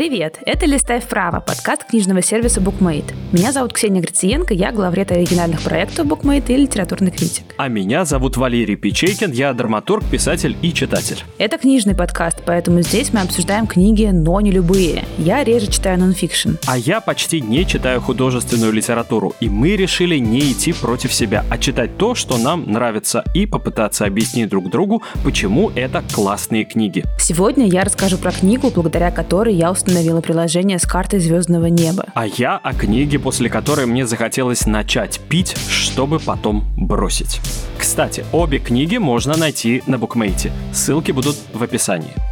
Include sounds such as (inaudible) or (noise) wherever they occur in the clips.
Привет! Это «Листай вправо» – подкаст книжного сервиса BookMate. Меня зовут Ксения Грациенко, я главред оригинальных проектов BookMate и литературный критик. А меня зовут Валерий Печейкин, я драматург, писатель и читатель. Это книжный подкаст, поэтому здесь мы обсуждаем книги, но не любые. Я реже читаю нонфикшн. А я почти не читаю художественную литературу, и мы решили не идти против себя, а читать то, что нам нравится, и попытаться объяснить друг другу, почему это классные книги. Сегодня я расскажу про книгу, благодаря которой я установила приложение с картой звездного неба. А я о книге, после которой мне захотелось начать пить, чтобы потом бросить. Кстати, обе книги можно найти на букмейте. Ссылки будут в описании.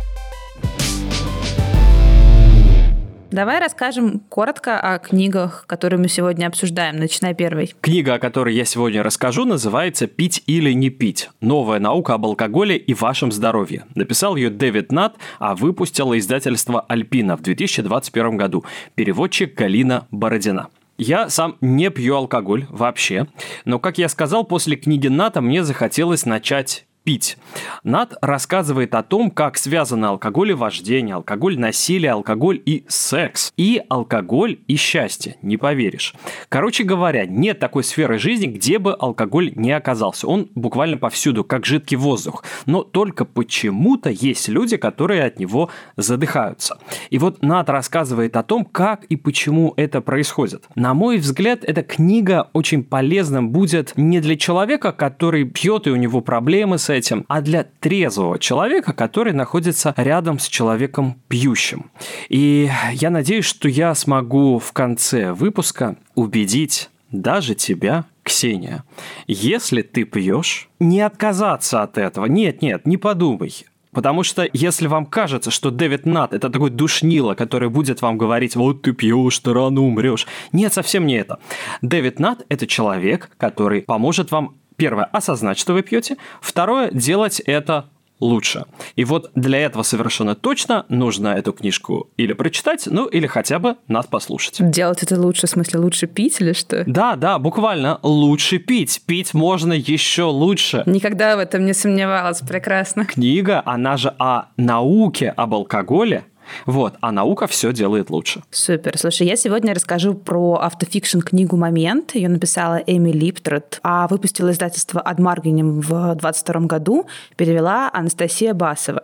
Давай расскажем коротко о книгах, которые мы сегодня обсуждаем. Начинай первой. Книга, о которой я сегодня расскажу, называется «Пить или не пить. Новая наука об алкоголе и вашем здоровье». Написал ее Дэвид Нат, а выпустила издательство «Альпина» в 2021 году. Переводчик Галина Бородина. Я сам не пью алкоголь вообще, но, как я сказал, после книги Ната мне захотелось начать пить. Над рассказывает о том, как связаны алкоголь и вождение, алкоголь, насилие, алкоголь и секс. И алкоголь и счастье, не поверишь. Короче говоря, нет такой сферы жизни, где бы алкоголь не оказался. Он буквально повсюду, как жидкий воздух. Но только почему-то есть люди, которые от него задыхаются. И вот Над рассказывает о том, как и почему это происходит. На мой взгляд, эта книга очень полезным будет не для человека, который пьет и у него проблемы с этим, а для трезвого человека, который находится рядом с человеком пьющим. И я надеюсь, что я смогу в конце выпуска убедить даже тебя, Ксения. Если ты пьешь, не отказаться от этого. Нет, нет, не подумай. Потому что если вам кажется, что Дэвид Нат это такой душнило, который будет вам говорить, вот ты пьешь, ты рано умрешь. Нет, совсем не это. Дэвид Нат это человек, который поможет вам первое, осознать, что вы пьете, второе, делать это лучше. И вот для этого совершенно точно нужно эту книжку или прочитать, ну или хотя бы нас послушать. Делать это лучше, в смысле лучше пить или что? Да, да, буквально лучше пить. Пить можно еще лучше. Никогда в этом не сомневалась, прекрасно. Книга, она же о науке об алкоголе, вот, а наука все делает лучше. Супер. Слушай, я сегодня расскажу про автофикшн книгу «Момент». Ее написала Эми Липтрот, а выпустила издательство «Адмаргинем» в 22 году, перевела Анастасия Басова.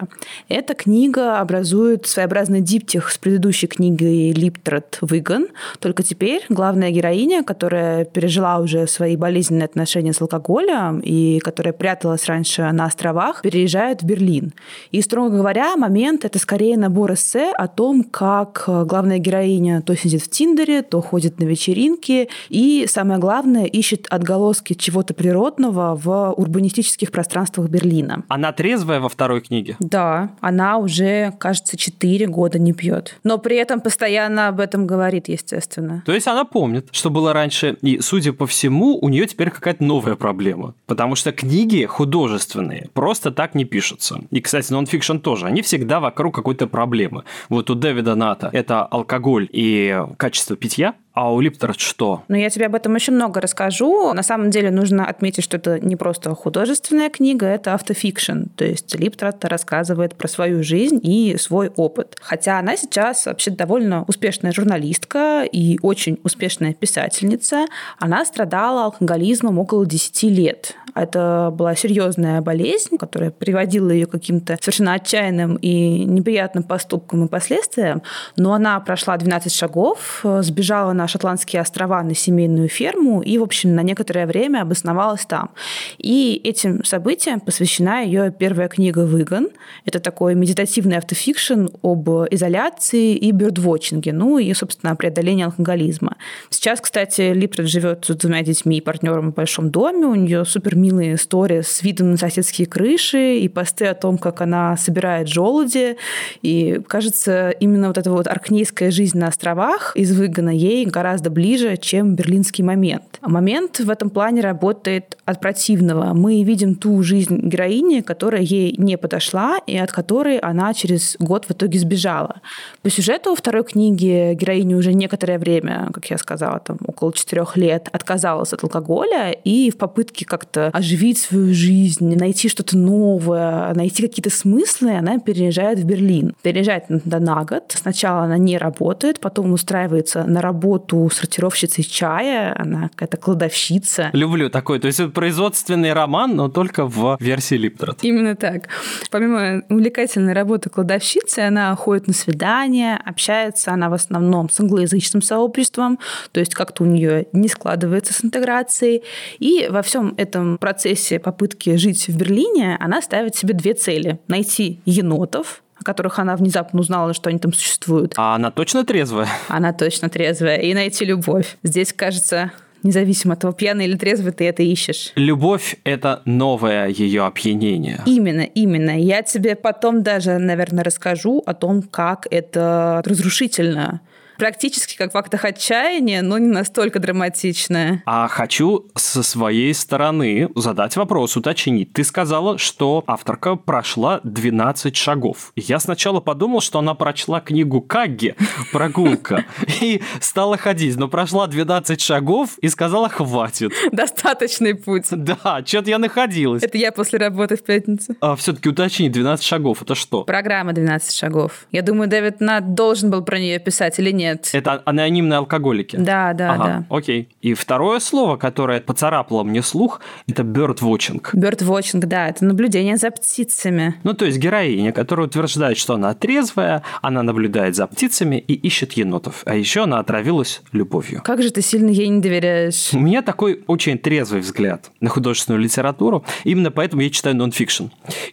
Эта книга образует своеобразный диптих с предыдущей книгой Липтрот «Выгон», только теперь главная героиня, которая пережила уже свои болезненные отношения с алкоголем и которая пряталась раньше на островах, переезжает в Берлин. И, строго говоря, «Момент» — это скорее набор эссе эссе о том, как э, главная героиня то сидит в Тиндере, то ходит на вечеринки и, самое главное, ищет отголоски чего-то природного в урбанистических пространствах Берлина. Она трезвая во второй книге? Да, она уже, кажется, 4 года не пьет. Но при этом постоянно об этом говорит, естественно. То есть она помнит, что было раньше, и, судя по всему, у нее теперь какая-то новая проблема. Потому что книги художественные просто так не пишутся. И, кстати, нонфикшн тоже. Они всегда вокруг какой-то проблемы. Вот у Дэвида Ната это алкоголь и качество питья, а у Липтрот что? Ну, я тебе об этом очень много расскажу. На самом деле нужно отметить, что это не просто художественная книга, это автофикшн. То есть Липтрот рассказывает про свою жизнь и свой опыт. Хотя она сейчас вообще довольно успешная журналистка и очень успешная писательница. Она страдала алкоголизмом около 10 лет. Это была серьезная болезнь, которая приводила ее к каким-то совершенно отчаянным и неприятным поступкам и последствиям. Но она прошла 12 шагов, сбежала на Шотландские острова на семейную ферму и, в общем, на некоторое время обосновалась там. И этим событиям посвящена ее первая книга «Выгон». Это такой медитативный автофикшн об изоляции и бёрдвотчинге, ну и, собственно, преодолении алкоголизма. Сейчас, кстати, Липред живет с двумя детьми и партнером в большом доме, у нее супер милые истории с видом на соседские крыши и посты о том, как она собирает желуди. И, кажется, именно вот эта вот аркнейская жизнь на островах из выгона ей гораздо ближе, чем берлинский момент. Момент в этом плане работает от противного. Мы видим ту жизнь героини, которая ей не подошла и от которой она через год в итоге сбежала. По сюжету второй книги героиня уже некоторое время, как я сказала, там около четырех лет, отказалась от алкоголя и в попытке как-то оживить свою жизнь, найти что-то новое, найти какие-то смыслы, она переезжает в Берлин. Переезжает на год. Сначала она не работает, потом устраивается на работу сортировщицей чая, она какая-то кладовщица. Люблю такой, то есть это производственный роман, но только в версии Липтрат. Именно так. Помимо увлекательной работы кладовщицы, она ходит на свидания, общается она в основном с англоязычным сообществом, то есть как-то у нее не складывается с интеграцией. И во всем этом процессе попытки жить в Берлине она ставит себе две цели. Найти енотов, о которых она внезапно узнала, что они там существуют. А она точно трезвая? Она точно трезвая. И найти любовь. Здесь, кажется, независимо от того, пьяный или трезвый ты это ищешь. Любовь – это новое ее опьянение. Именно, именно. Я тебе потом даже, наверное, расскажу о том, как это разрушительно практически как в актах отчаяния, но не настолько драматичная. А хочу со своей стороны задать вопрос, уточнить. Ты сказала, что авторка прошла 12 шагов. Я сначала подумал, что она прочла книгу Кагги (laughs) «Прогулка» и стала ходить, но прошла 12 шагов и сказала «хватит». Достаточный путь. Да, что-то я находилась. Это я после работы в пятницу. А все-таки уточни, 12 шагов, это что? Программа 12 шагов. Я думаю, Дэвид Нат должен был про нее писать или нет? Нет. Это анонимные алкоголики? Да, да, ага, да. Окей. И второе слово, которое поцарапало мне слух, это birdwatching. Birdwatching, да, это наблюдение за птицами. Ну, то есть героиня, которая утверждает, что она трезвая, она наблюдает за птицами и ищет енотов. А еще она отравилась любовью. Как же ты сильно ей не доверяешь? У меня такой очень трезвый взгляд на художественную литературу. Именно поэтому я читаю нонфикшн.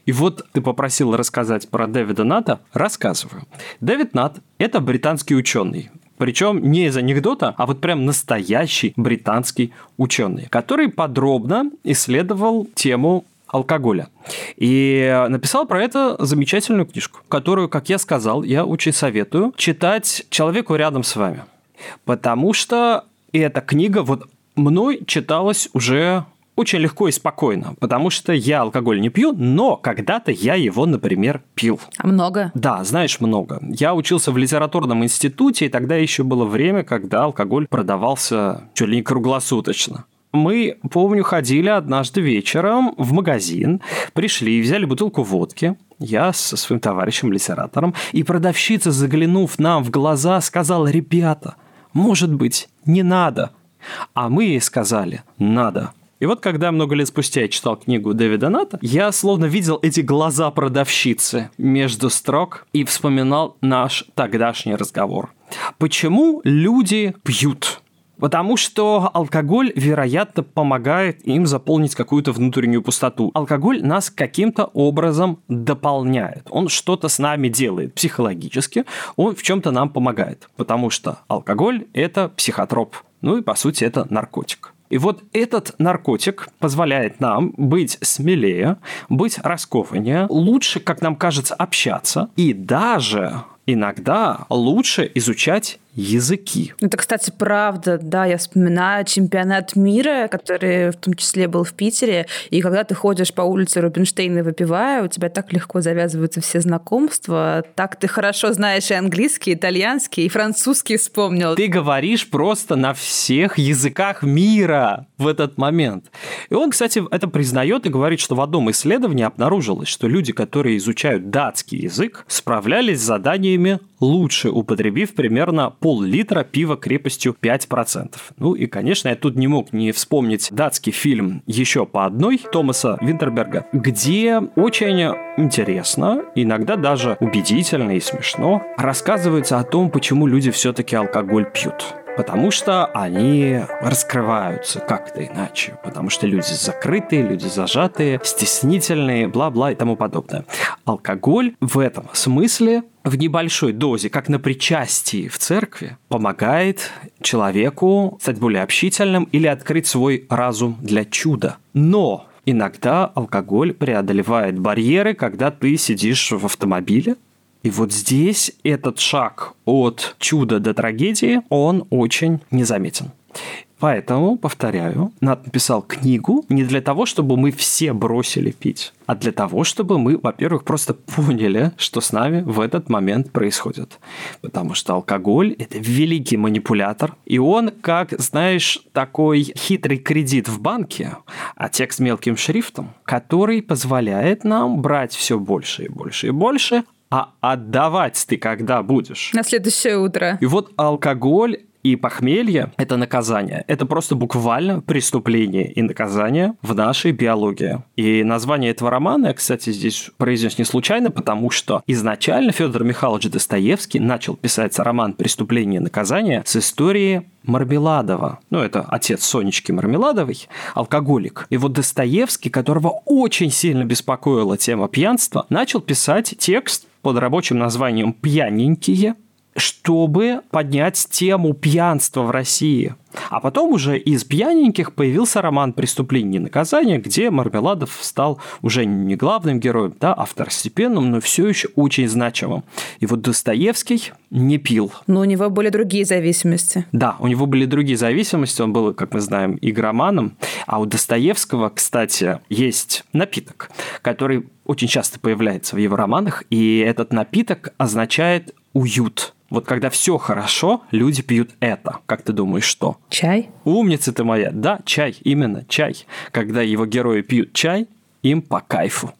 И вот ты попросил рассказать про Дэвида Ната. Рассказываю. Дэвид Нат – это британский ученый. Причем не из анекдота, а вот прям настоящий британский ученый, который подробно исследовал тему алкоголя. И написал про это замечательную книжку, которую, как я сказал, я очень советую читать человеку рядом с вами. Потому что эта книга вот мной читалась уже очень легко и спокойно, потому что я алкоголь не пью, но когда-то я его, например, пил. А много? Да, знаешь, много. Я учился в литературном институте, и тогда еще было время, когда алкоголь продавался чуть ли не круглосуточно. Мы, помню, ходили однажды вечером в магазин, пришли, взяли бутылку водки, я со своим товарищем-литератором, и продавщица, заглянув нам в глаза, сказала, ребята, может быть, не надо. А мы ей сказали, надо. И вот когда много лет спустя я читал книгу Дэвида Ната, я словно видел эти глаза продавщицы между строк и вспоминал наш тогдашний разговор. Почему люди пьют? Потому что алкоголь, вероятно, помогает им заполнить какую-то внутреннюю пустоту. Алкоголь нас каким-то образом дополняет. Он что-то с нами делает психологически, он в чем-то нам помогает. Потому что алкоголь – это психотроп. Ну и, по сути, это наркотик. И вот этот наркотик позволяет нам быть смелее, быть раскованнее, лучше, как нам кажется, общаться. И даже иногда лучше изучать языки. Это, кстати, правда, да, я вспоминаю чемпионат мира, который в том числе был в Питере, и когда ты ходишь по улице Рубинштейна выпивая, у тебя так легко завязываются все знакомства, так ты хорошо знаешь и английский, и итальянский, и французский вспомнил. Ты говоришь просто на всех языках мира в этот момент. И он, кстати, это признает и говорит, что в одном исследовании обнаружилось, что люди, которые изучают датский язык, справлялись с заданиями лучше, употребив примерно пол-литра пива крепостью 5%. Ну и, конечно, я тут не мог не вспомнить датский фильм «Еще по одной» Томаса Винтерберга, где очень интересно, иногда даже убедительно и смешно рассказывается о том, почему люди все-таки алкоголь пьют. Потому что они раскрываются как-то иначе. Потому что люди закрытые, люди зажатые, стеснительные, бла-бла и тому подобное. Алкоголь в этом смысле в небольшой дозе, как на причастии в церкви, помогает человеку стать более общительным или открыть свой разум для чуда. Но Иногда алкоголь преодолевает барьеры, когда ты сидишь в автомобиле, И вот здесь этот шаг от чуда до трагедии, он очень незаметен. Поэтому, повторяю, Нат написал книгу не для того, чтобы мы все бросили пить, а для того, чтобы мы, во-первых, просто поняли, что с нами в этот момент происходит. Потому что алкоголь – это великий манипулятор, и он, как, знаешь, такой хитрый кредит в банке, а текст мелким шрифтом, который позволяет нам брать все больше и больше и больше, а отдавать ты когда будешь? На следующее утро. И вот алкоголь и похмелье – это наказание. Это просто буквально преступление и наказание в нашей биологии. И название этого романа я, кстати, здесь произнес не случайно, потому что изначально Федор Михайлович Достоевский начал писать роман «Преступление и наказание» с истории Мармеладова. Ну, это отец Сонечки Мармеладовой, алкоголик. И вот Достоевский, которого очень сильно беспокоила тема пьянства, начал писать текст под рабочим названием «Пьяненькие», чтобы поднять тему пьянства в России. А потом уже из пьяненьких появился роман «Преступление и наказание», где Мармеладов стал уже не главным героем, да, а второстепенным, но все еще очень значимым. И вот Достоевский не пил. Но у него были другие зависимости. Да, у него были другие зависимости, он был, как мы знаем, игроманом. А у Достоевского, кстати, есть напиток, который очень часто появляется в его романах, и этот напиток означает уют. Вот когда все хорошо, люди пьют это. Как ты думаешь, что? Чай? Умница ты моя. Да, чай, именно чай. Когда его герои пьют чай, им по кайфу.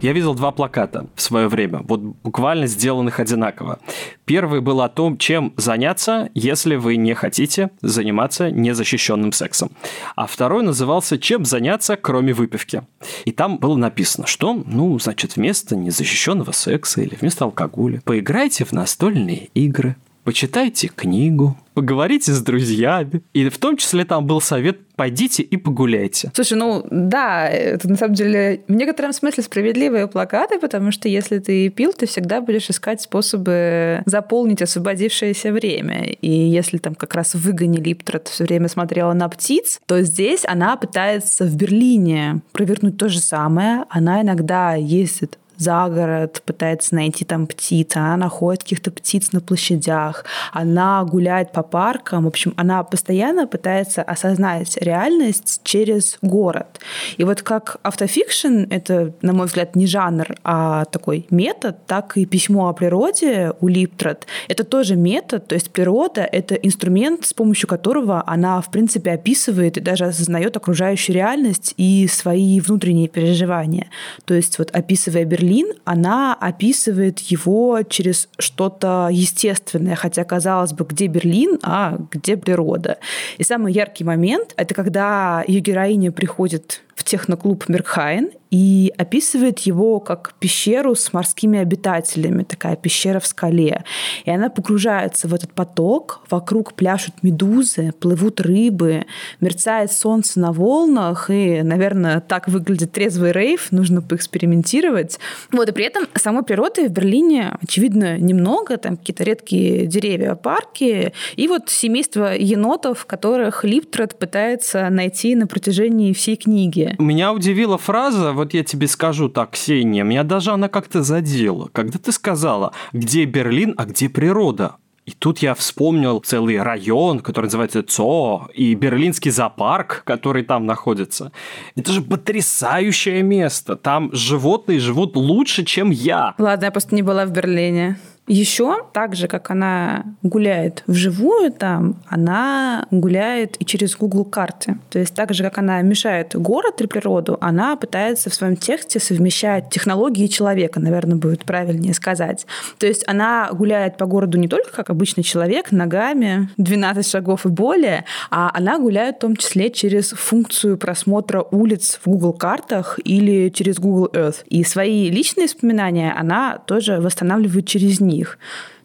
Я видел два плаката в свое время, вот буквально сделанных одинаково. Первый был о том, чем заняться, если вы не хотите заниматься незащищенным сексом. А второй назывался «Чем заняться, кроме выпивки». И там было написано, что, ну, значит, вместо незащищенного секса или вместо алкоголя поиграйте в настольные игры, почитайте книгу, поговорите с друзьями. И в том числе там был совет «пойдите и погуляйте». Слушай, ну да, это на самом деле в некотором смысле справедливые плакаты, потому что если ты пил, ты всегда будешь искать способы заполнить освободившееся время. И если там как раз в выгоне Липтрот все время смотрела на птиц, то здесь она пытается в Берлине провернуть то же самое. Она иногда ездит за город, пытается найти там птиц, она находит каких-то птиц на площадях, она гуляет по паркам, в общем, она постоянно пытается осознать реальность через город. И вот как автофикшн, это, на мой взгляд, не жанр, а такой метод, так и письмо о природе у Липтрот. Это тоже метод, то есть природа — это инструмент, с помощью которого она, в принципе, описывает и даже осознает окружающую реальность и свои внутренние переживания. То есть вот описывая Берлин, Берлин, она описывает его через что-то естественное, хотя, казалось бы, где Берлин, а где природа. И самый яркий момент — это когда ее героиня приходит в техноклуб Меркхайн и описывает его как пещеру с морскими обитателями, такая пещера в скале. И она погружается в этот поток, вокруг пляшут медузы, плывут рыбы, мерцает солнце на волнах, и, наверное, так выглядит трезвый рейв, нужно поэкспериментировать. Вот, и при этом самой природы в Берлине, очевидно, немного, там какие-то редкие деревья, парки, и вот семейство енотов, которых Липтрот пытается найти на протяжении всей книги. Меня удивила фраза, вот я тебе скажу так, Ксения, меня даже она как-то задела, когда ты сказала, где Берлин, а где природа. И тут я вспомнил целый район, который называется ЦО, и берлинский зоопарк, который там находится. Это же потрясающее место. Там животные живут лучше, чем я. Ладно, я просто не была в Берлине. Еще, так же, как она гуляет вживую там, она гуляет и через Google карты. То есть так же, как она мешает город и природу, она пытается в своем тексте совмещать технологии человека, наверное, будет правильнее сказать. То есть она гуляет по городу не только как обычный человек, ногами, 12 шагов и более, а она гуляет в том числе через функцию просмотра улиц в Google картах или через Google Earth. И свои личные воспоминания она тоже восстанавливает через них них.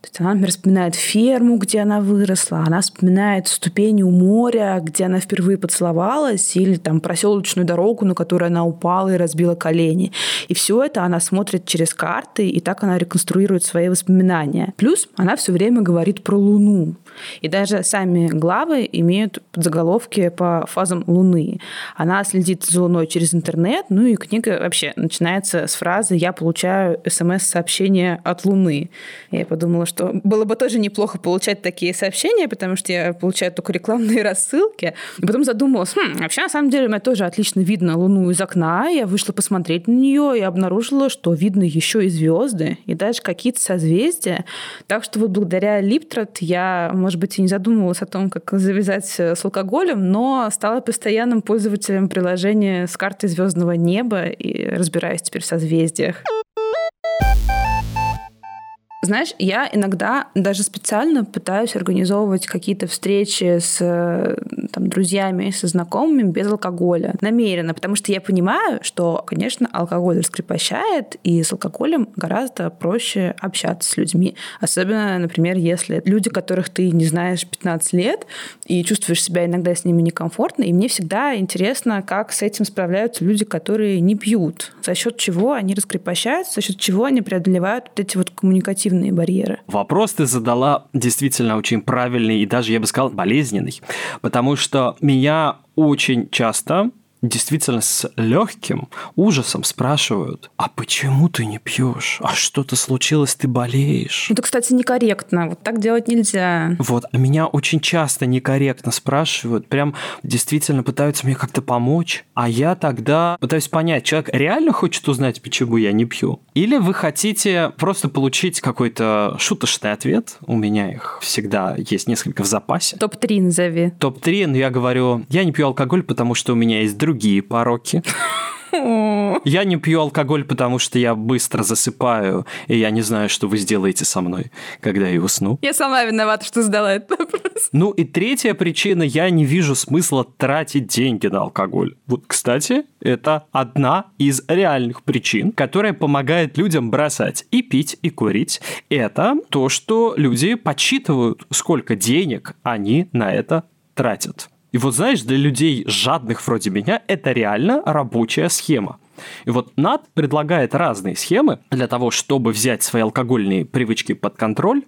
То есть она, например, вспоминает ферму, где она выросла, она вспоминает ступени у моря, где она впервые поцеловалась, или там проселочную дорогу, на которой она упала и разбила колени. И все это она смотрит через карты, и так она реконструирует свои воспоминания. Плюс она все время говорит про Луну. И даже сами главы имеют подзаголовки по фазам Луны. Она следит за Луной через интернет, ну и книга вообще начинается с фразы «Я получаю смс-сообщение от Луны». Я подумала, что было бы тоже неплохо получать такие сообщения, потому что я получаю только рекламные (laughs) рассылки. И потом задумалась, хм, вообще на самом деле у меня тоже отлично видно Луну из окна. Я вышла посмотреть на нее и обнаружила, что видно еще и звезды, и даже какие-то созвездия. Так что вот благодаря Липтрат я может быть, и не задумывалась о том, как завязать с алкоголем, но стала постоянным пользователем приложения с картой звездного неба и разбираюсь теперь в созвездиях. Знаешь, я иногда даже специально пытаюсь организовывать какие-то встречи с там, друзьями, со знакомыми без алкоголя. Намеренно, потому что я понимаю, что, конечно, алкоголь раскрепощает, и с алкоголем гораздо проще общаться с людьми. Особенно, например, если люди, которых ты не знаешь 15 лет, и чувствуешь себя иногда с ними некомфортно. И мне всегда интересно, как с этим справляются люди, которые не пьют. За счет чего они раскрепощаются, за счет чего они преодолевают вот эти вот коммуникативные когнитивные барьеры. Вопрос ты задала действительно очень правильный и даже, я бы сказал, болезненный. Потому что меня очень часто действительно с легким ужасом спрашивают, а почему ты не пьешь? А что-то случилось, ты болеешь? Это, кстати, некорректно. Вот так делать нельзя. Вот, а меня очень часто некорректно спрашивают, прям действительно пытаются мне как-то помочь, а я тогда пытаюсь понять, человек реально хочет узнать, почему я не пью? Или вы хотите просто получить какой-то шуточный ответ? У меня их всегда есть несколько в запасе. Топ-3 назови. Топ-3, но я говорю, я не пью алкоголь, потому что у меня есть другие другие пороки. Я не пью алкоголь, потому что я быстро засыпаю, и я не знаю, что вы сделаете со мной, когда я усну. Я сама виновата, что задала этот вопрос. Ну и третья причина, я не вижу смысла тратить деньги на алкоголь. Вот, кстати, это одна из реальных причин, которая помогает людям бросать и пить, и курить. Это то, что люди подсчитывают, сколько денег они на это тратят. И вот знаешь, для людей жадных вроде меня это реально рабочая схема. И вот НАД предлагает разные схемы для того, чтобы взять свои алкогольные привычки под контроль.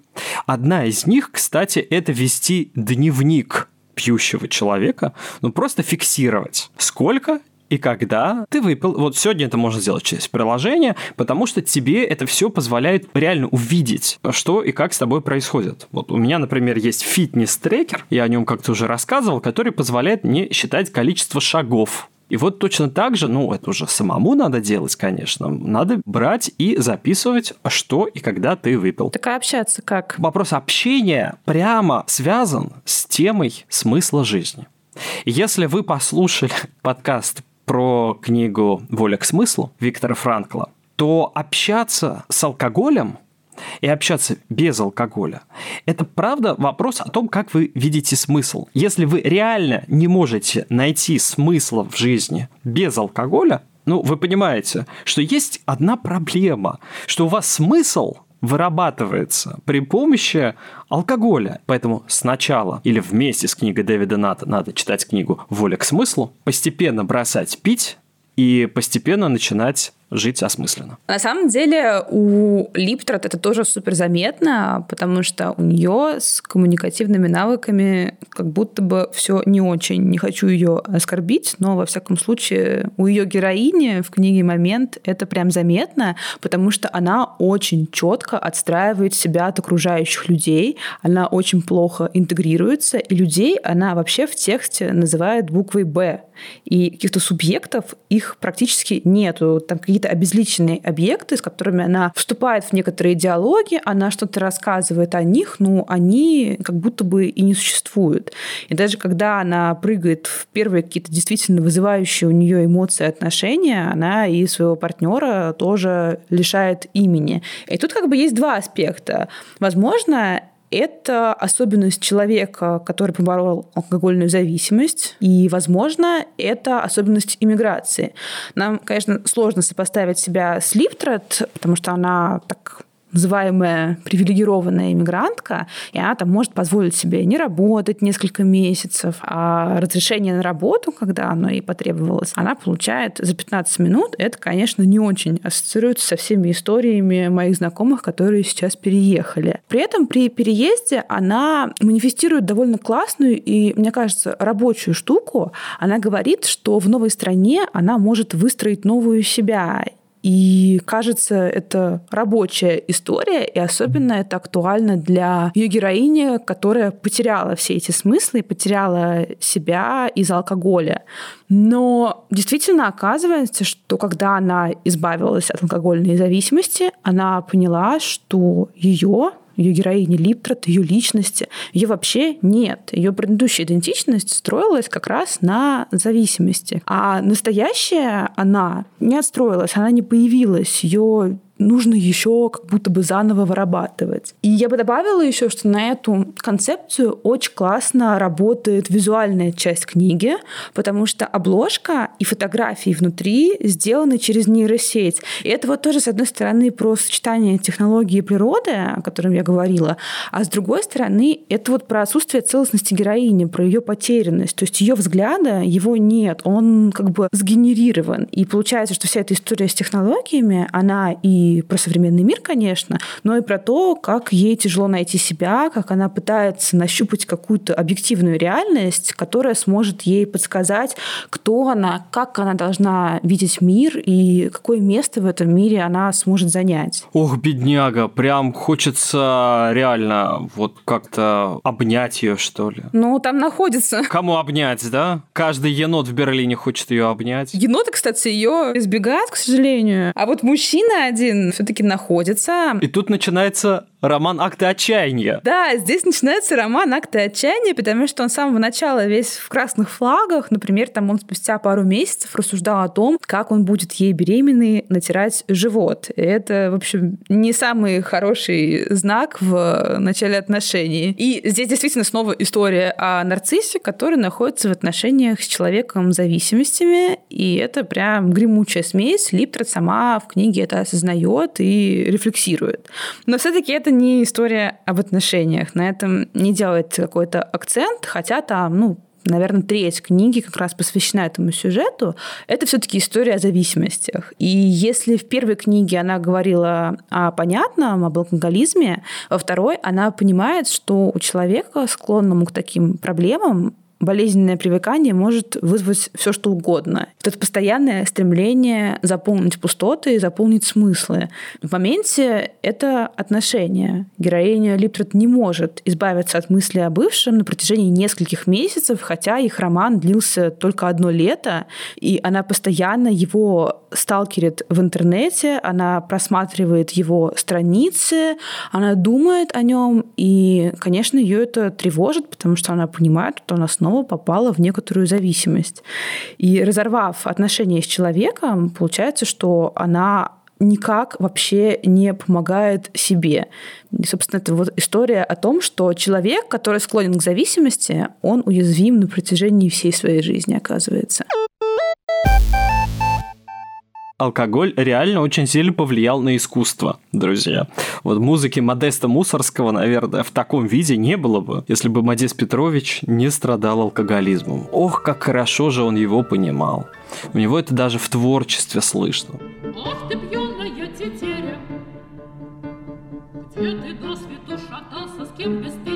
Одна из них, кстати, это вести дневник пьющего человека, ну просто фиксировать, сколько и когда ты выпил. Вот сегодня это можно сделать через приложение, потому что тебе это все позволяет реально увидеть, что и как с тобой происходит. Вот у меня, например, есть фитнес-трекер, я о нем как-то уже рассказывал, который позволяет мне считать количество шагов и вот точно так же, ну, это уже самому надо делать, конечно, надо брать и записывать, что и когда ты выпил. Так а общаться как? Вопрос общения прямо связан с темой смысла жизни. Если вы послушали (laughs) подкаст про книгу «Воля к смыслу» Виктора Франкла, то общаться с алкоголем и общаться без алкоголя. Это правда вопрос о том, как вы видите смысл. Если вы реально не можете найти смысла в жизни без алкоголя, ну, вы понимаете, что есть одна проблема, что у вас смысл вырабатывается при помощи алкоголя. Поэтому сначала или вместе с книгой Дэвида Ната надо читать книгу «Воля к смыслу», постепенно бросать пить и постепенно начинать жить осмысленно. На самом деле у Липтрат это тоже супер заметно, потому что у нее с коммуникативными навыками как будто бы все не очень. Не хочу ее оскорбить, но во всяком случае у ее героини в книге «Момент» это прям заметно, потому что она очень четко отстраивает себя от окружающих людей, она очень плохо интегрируется, и людей она вообще в тексте называет буквой «Б». И каких-то субъектов их практически нету. Там какие какие-то обезличенные объекты, с которыми она вступает в некоторые диалоги, она что-то рассказывает о них, но они как будто бы и не существуют. И даже когда она прыгает в первые какие-то действительно вызывающие у нее эмоции отношения, она и своего партнера тоже лишает имени. И тут как бы есть два аспекта. Возможно, это особенность человека, который поборол алкогольную зависимость, и, возможно, это особенность иммиграции. Нам, конечно, сложно сопоставить себя с Липтрат, потому что она так называемая привилегированная иммигрантка, и она там может позволить себе не работать несколько месяцев, а разрешение на работу, когда оно ей потребовалось, она получает за 15 минут. Это, конечно, не очень ассоциируется со всеми историями моих знакомых, которые сейчас переехали. При этом при переезде она манифестирует довольно классную и, мне кажется, рабочую штуку. Она говорит, что в новой стране она может выстроить новую себя и кажется, это рабочая история, и особенно это актуально для ее героини, которая потеряла все эти смыслы, потеряла себя из-за алкоголя. Но действительно оказывается, что когда она избавилась от алкогольной зависимости, она поняла, что ее ее героини Липтрот, ее личности, ее вообще нет. Ее предыдущая идентичность строилась как раз на зависимости. А настоящая она не отстроилась, она не появилась. Ее нужно еще как будто бы заново вырабатывать. И я бы добавила еще, что на эту концепцию очень классно работает визуальная часть книги, потому что обложка и фотографии внутри сделаны через нейросеть. И это вот тоже, с одной стороны, про сочетание технологии и природы, о котором я говорила, а с другой стороны, это вот про отсутствие целостности героини, про ее потерянность. То есть ее взгляда, его нет, он как бы сгенерирован. И получается, что вся эта история с технологиями, она и про современный мир, конечно, но и про то, как ей тяжело найти себя, как она пытается нащупать какую-то объективную реальность, которая сможет ей подсказать, кто она, как она должна видеть мир и какое место в этом мире она сможет занять. Ох, бедняга, прям хочется реально вот как-то обнять ее, что ли. Ну, там находится. Кому обнять, да? Каждый енот в Берлине хочет ее обнять. Еноты, кстати, ее избегают, к сожалению. А вот мужчина один все-таки находится. И тут начинается роман «Акты отчаяния». Да, здесь начинается роман «Акты отчаяния», потому что он с самого начала весь в красных флагах. Например, там он спустя пару месяцев рассуждал о том, как он будет ей беременной натирать живот. И это, в общем, не самый хороший знак в начале отношений. И здесь действительно снова история о нарциссе, который находится в отношениях с человеком с зависимостями, и это прям гремучая смесь. Липтрат сама в книге это осознает и рефлексирует. Но все-таки это не история об отношениях. На этом не делается какой-то акцент, хотя там, ну, наверное, треть книги как раз посвящена этому сюжету, это все-таки история о зависимостях. И если в первой книге она говорила о понятном, об алкоголизме, во второй она понимает, что у человека, склонному к таким проблемам, болезненное привыкание может вызвать все, что угодно. Это постоянное стремление заполнить пустоты, заполнить смыслы. В моменте это отношения. Героиня Липтрот не может избавиться от мысли о бывшем на протяжении нескольких месяцев, хотя их роман длился только одно лето, и она постоянно его сталкерит в интернете, она просматривает его страницы, она думает о нем, и, конечно, ее это тревожит, потому что она понимает, что она снова снова попала в некоторую зависимость. И разорвав отношения с человеком, получается, что она никак вообще не помогает себе. И, собственно, это вот история о том, что человек, который склонен к зависимости, он уязвим на протяжении всей своей жизни, оказывается алкоголь реально очень сильно повлиял на искусство, друзья. Вот музыки Модеста Мусорского, наверное, в таком виде не было бы, если бы Модест Петрович не страдал алкоголизмом. Ох, как хорошо же он его понимал. У него это даже в творчестве слышно. Ох ты пьяная тетеря, где ты до свету шатался, с кем бесстыдник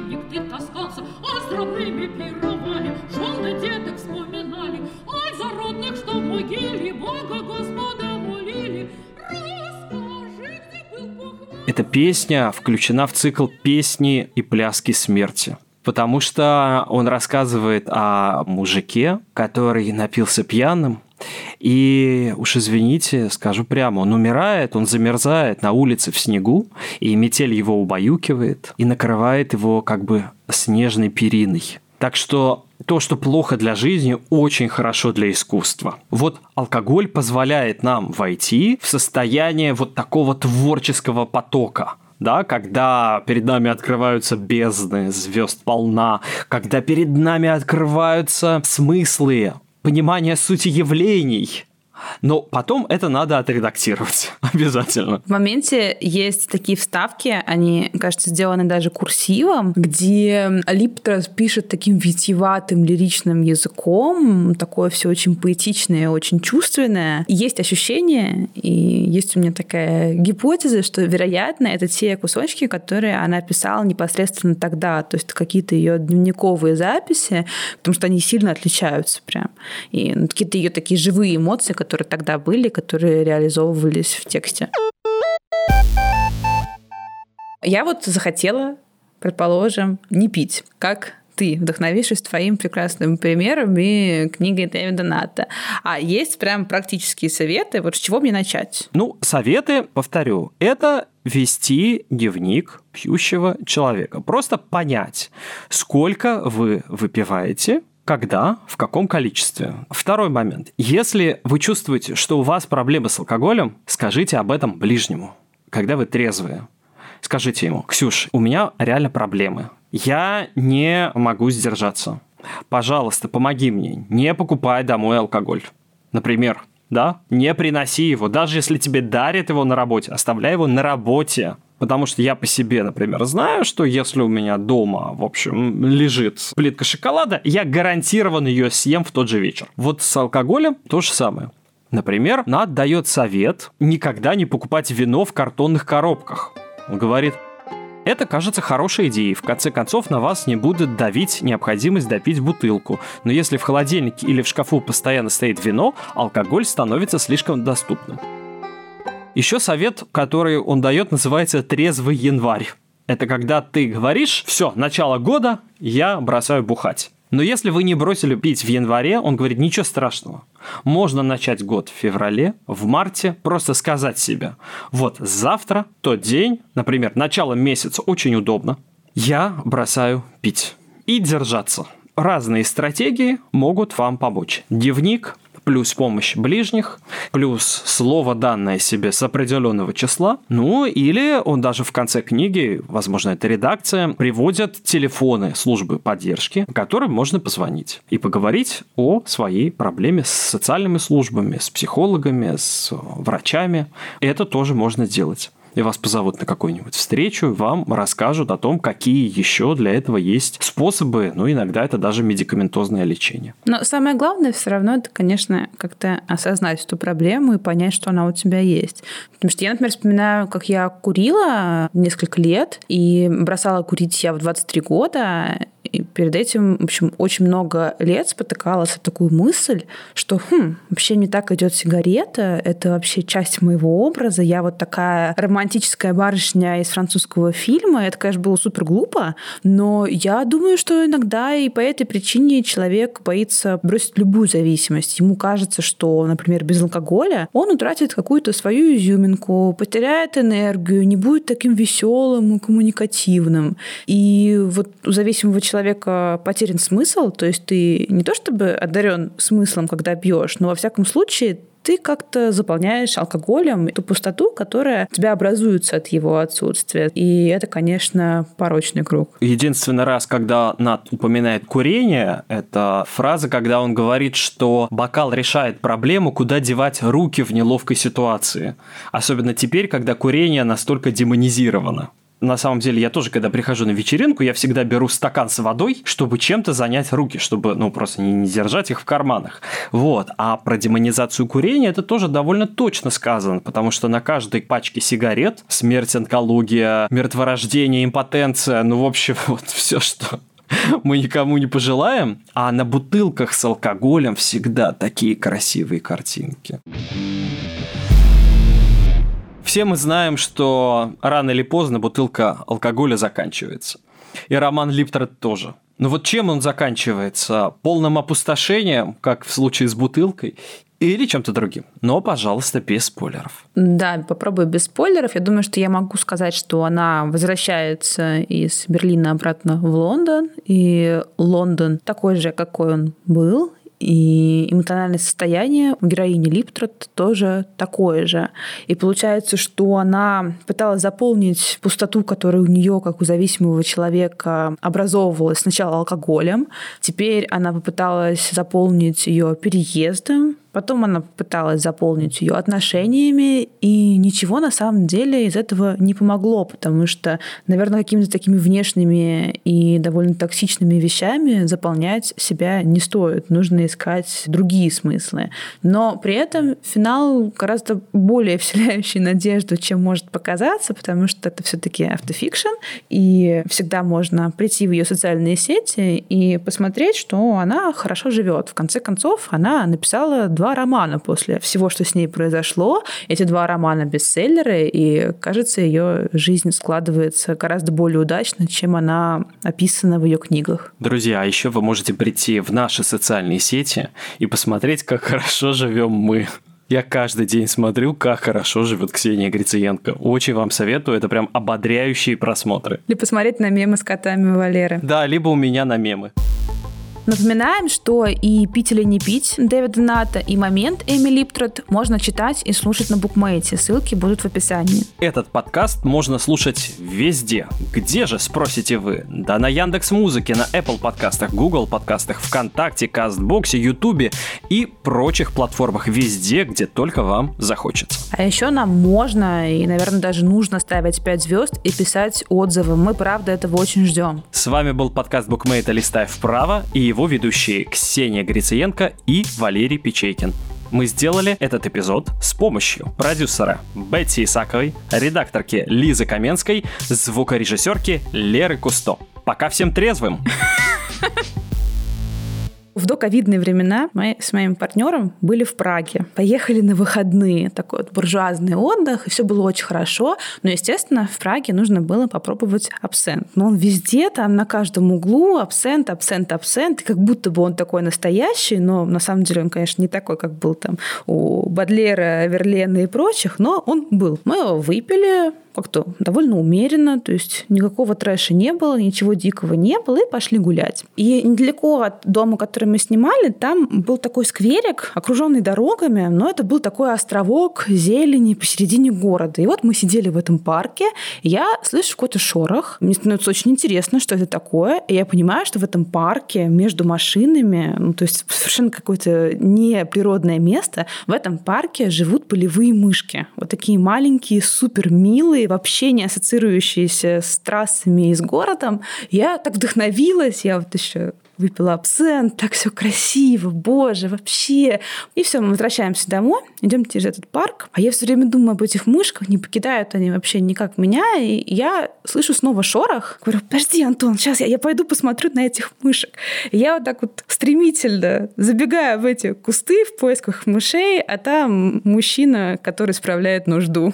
Эта песня включена в цикл «Песни и пляски смерти» потому что он рассказывает о мужике, который напился пьяным, и уж извините, скажу прямо, он умирает, он замерзает на улице в снегу, и метель его убаюкивает и накрывает его как бы снежной периной. Так что то, что плохо для жизни, очень хорошо для искусства. Вот алкоголь позволяет нам войти в состояние вот такого творческого потока, да, когда перед нами открываются бездны, звезд полна, когда перед нами открываются смыслы, понимание сути явлений, Но потом это надо отредактировать (laughs) обязательно. В моменте есть такие вставки, они, кажется, сделаны даже курсивом, где Липтра пишет таким витиеватым лиричным языком, такое все очень поэтичное, очень чувственное. И есть ощущение, и есть у меня такая гипотеза, что, вероятно, это те кусочки, которые она писала непосредственно тогда, то есть какие-то ее дневниковые записи, потому что они сильно отличаются прям. И ну, какие-то ее такие живые эмоции, которые тогда были, которые реализовывались в тексте. Я вот захотела, предположим, не пить, как ты, вдохновившись твоим прекрасным примером и книгой Дэвида Ната. А есть прям практические советы, вот с чего мне начать? Ну, советы, повторю, это вести дневник пьющего человека. Просто понять, сколько вы выпиваете, когда, в каком количестве. Второй момент. Если вы чувствуете, что у вас проблемы с алкоголем, скажите об этом ближнему, когда вы трезвые. Скажите ему, Ксюш, у меня реально проблемы. Я не могу сдержаться. Пожалуйста, помоги мне. Не покупай домой алкоголь. Например, да? Не приноси его. Даже если тебе дарят его на работе, оставляй его на работе. Потому что я по себе, например, знаю, что если у меня дома, в общем, лежит плитка шоколада, я гарантированно ее съем в тот же вечер. Вот с алкоголем то же самое. Например, Над дает совет никогда не покупать вино в картонных коробках. Он говорит, это кажется хорошей идеей. В конце концов, на вас не будет давить необходимость допить бутылку. Но если в холодильнике или в шкафу постоянно стоит вино, алкоголь становится слишком доступным. Еще совет, который он дает, называется «трезвый январь». Это когда ты говоришь, все, начало года, я бросаю бухать. Но если вы не бросили пить в январе, он говорит, ничего страшного. Можно начать год в феврале, в марте, просто сказать себе, вот завтра, тот день, например, начало месяца очень удобно, я бросаю пить. И держаться. Разные стратегии могут вам помочь. Дневник, плюс помощь ближних, плюс слово данное себе с определенного числа. Ну, или он даже в конце книги, возможно, это редакция, приводит телефоны службы поддержки, которым можно позвонить и поговорить о своей проблеме с социальными службами, с психологами, с врачами. Это тоже можно сделать и вас позовут на какую-нибудь встречу, вам расскажут о том, какие еще для этого есть способы, ну, иногда это даже медикаментозное лечение. Но самое главное все равно это, конечно, как-то осознать эту проблему и понять, что она у тебя есть. Потому что я, например, вспоминаю, как я курила несколько лет и бросала курить я в 23 года, и перед этим, в общем, очень много лет спотыкалась о такую мысль, что хм, вообще не так идет сигарета, это вообще часть моего образа, я вот такая романтическая барышня из французского фильма, это, конечно, было супер глупо, но я думаю, что иногда и по этой причине человек боится бросить любую зависимость. Ему кажется, что, например, без алкоголя он утратит какую-то свою изюминку, потеряет энергию, не будет таким веселым и коммуникативным. И вот у зависимого человека потерян смысл, то есть ты не то чтобы одарен смыслом, когда пьешь, но во всяком случае ты как-то заполняешь алкоголем ту пустоту, которая у тебя образуется от его отсутствия. И это, конечно, порочный круг. Единственный раз, когда Нат упоминает курение, это фраза, когда он говорит, что бокал решает проблему, куда девать руки в неловкой ситуации. Особенно теперь, когда курение настолько демонизировано на самом деле, я тоже, когда прихожу на вечеринку, я всегда беру стакан с водой, чтобы чем-то занять руки, чтобы, ну, просто не, не держать их в карманах. Вот. А про демонизацию курения это тоже довольно точно сказано, потому что на каждой пачке сигарет смерть, онкология, мертворождение, импотенция, ну, в общем, (laughs) вот все, что мы никому не пожелаем. А на бутылках с алкоголем всегда такие красивые картинки. Все мы знаем, что рано или поздно бутылка алкоголя заканчивается. И роман Липтера тоже. Но вот чем он заканчивается? Полным опустошением, как в случае с бутылкой, или чем-то другим. Но, пожалуйста, без спойлеров. Да, попробую без спойлеров. Я думаю, что я могу сказать, что она возвращается из Берлина обратно в Лондон. И Лондон такой же, какой он был. И эмоциональное состояние у героини Липтрот тоже такое же. И получается, что она пыталась заполнить пустоту, которая у нее, как у зависимого человека, образовывалась сначала алкоголем. Теперь она попыталась заполнить ее переездом, Потом она пыталась заполнить ее отношениями, и ничего на самом деле из этого не помогло, потому что, наверное, какими-то такими внешними и довольно токсичными вещами заполнять себя не стоит. Нужно искать другие смыслы. Но при этом финал гораздо более вселяющий (laughs) надежду, чем может показаться, потому что это все-таки автофикшн, и всегда можно прийти в ее социальные сети и посмотреть, что она хорошо живет. В конце концов, она написала два романа после всего, что с ней произошло. Эти два романа бестселлеры, и, кажется, ее жизнь складывается гораздо более удачно, чем она описана в ее книгах. Друзья, а еще вы можете прийти в наши социальные сети и посмотреть, как хорошо живем мы. Я каждый день смотрю, как хорошо живет Ксения Грициенко. Очень вам советую, это прям ободряющие просмотры. Или посмотреть на мемы с котами Валеры. Да, либо у меня на мемы. Напоминаем, что и «Пить или не пить» Дэвида Ната и «Момент» Эми Липтрот можно читать и слушать на букмейте. Ссылки будут в описании. Этот подкаст можно слушать везде. Где же, спросите вы? Да на Яндекс Музыке, на Apple подкастах, Google подкастах, ВКонтакте, Кастбоксе, Ютубе и прочих платформах везде, где только вам захочется. А еще нам можно и, наверное, даже нужно ставить 5 звезд и писать отзывы. Мы, правда, этого очень ждем. С вами был подкаст Букмейта «Листай вправо» и его ведущие Ксения Грициенко и Валерий Печейкин. Мы сделали этот эпизод с помощью продюсера Бетти Исаковой, редакторки Лизы Каменской, звукорежиссерки Леры Кусто. Пока всем трезвым! (laughs) В доковидные времена мы с моим партнером были в Праге. Поехали на выходные. Такой вот буржуазный отдых, и все было очень хорошо. Но, естественно, в Праге нужно было попробовать абсент. Но он везде, там на каждом углу абсент, абсент, абсент. И как будто бы он такой настоящий, но на самом деле он, конечно, не такой, как был там у Бадлера, Верлена и прочих, но он был. Мы его выпили, как-то довольно умеренно, то есть никакого трэша не было, ничего дикого не было, и пошли гулять. И недалеко от дома, который мы снимали, там был такой скверик, окруженный дорогами, но это был такой островок зелени посередине города. И вот мы сидели в этом парке, я слышу какой-то шорох. Мне становится очень интересно, что это такое. И я понимаю, что в этом парке между машинами, ну, то есть совершенно какое-то неприродное место, в этом парке живут полевые мышки. Вот такие маленькие, супер милые, милые, вообще не ассоциирующиеся с трассами и с городом. Я так вдохновилась, я вот еще выпила абсент, так все красиво, боже, вообще. И все, мы возвращаемся домой, идем через этот парк, а я все время думаю об этих мышках, не покидают они вообще никак меня, и я слышу снова шорох. Говорю, подожди, Антон, сейчас я, я пойду посмотрю на этих мышек. И я вот так вот стремительно забегаю в эти кусты в поисках мышей, а там мужчина, который справляет нужду.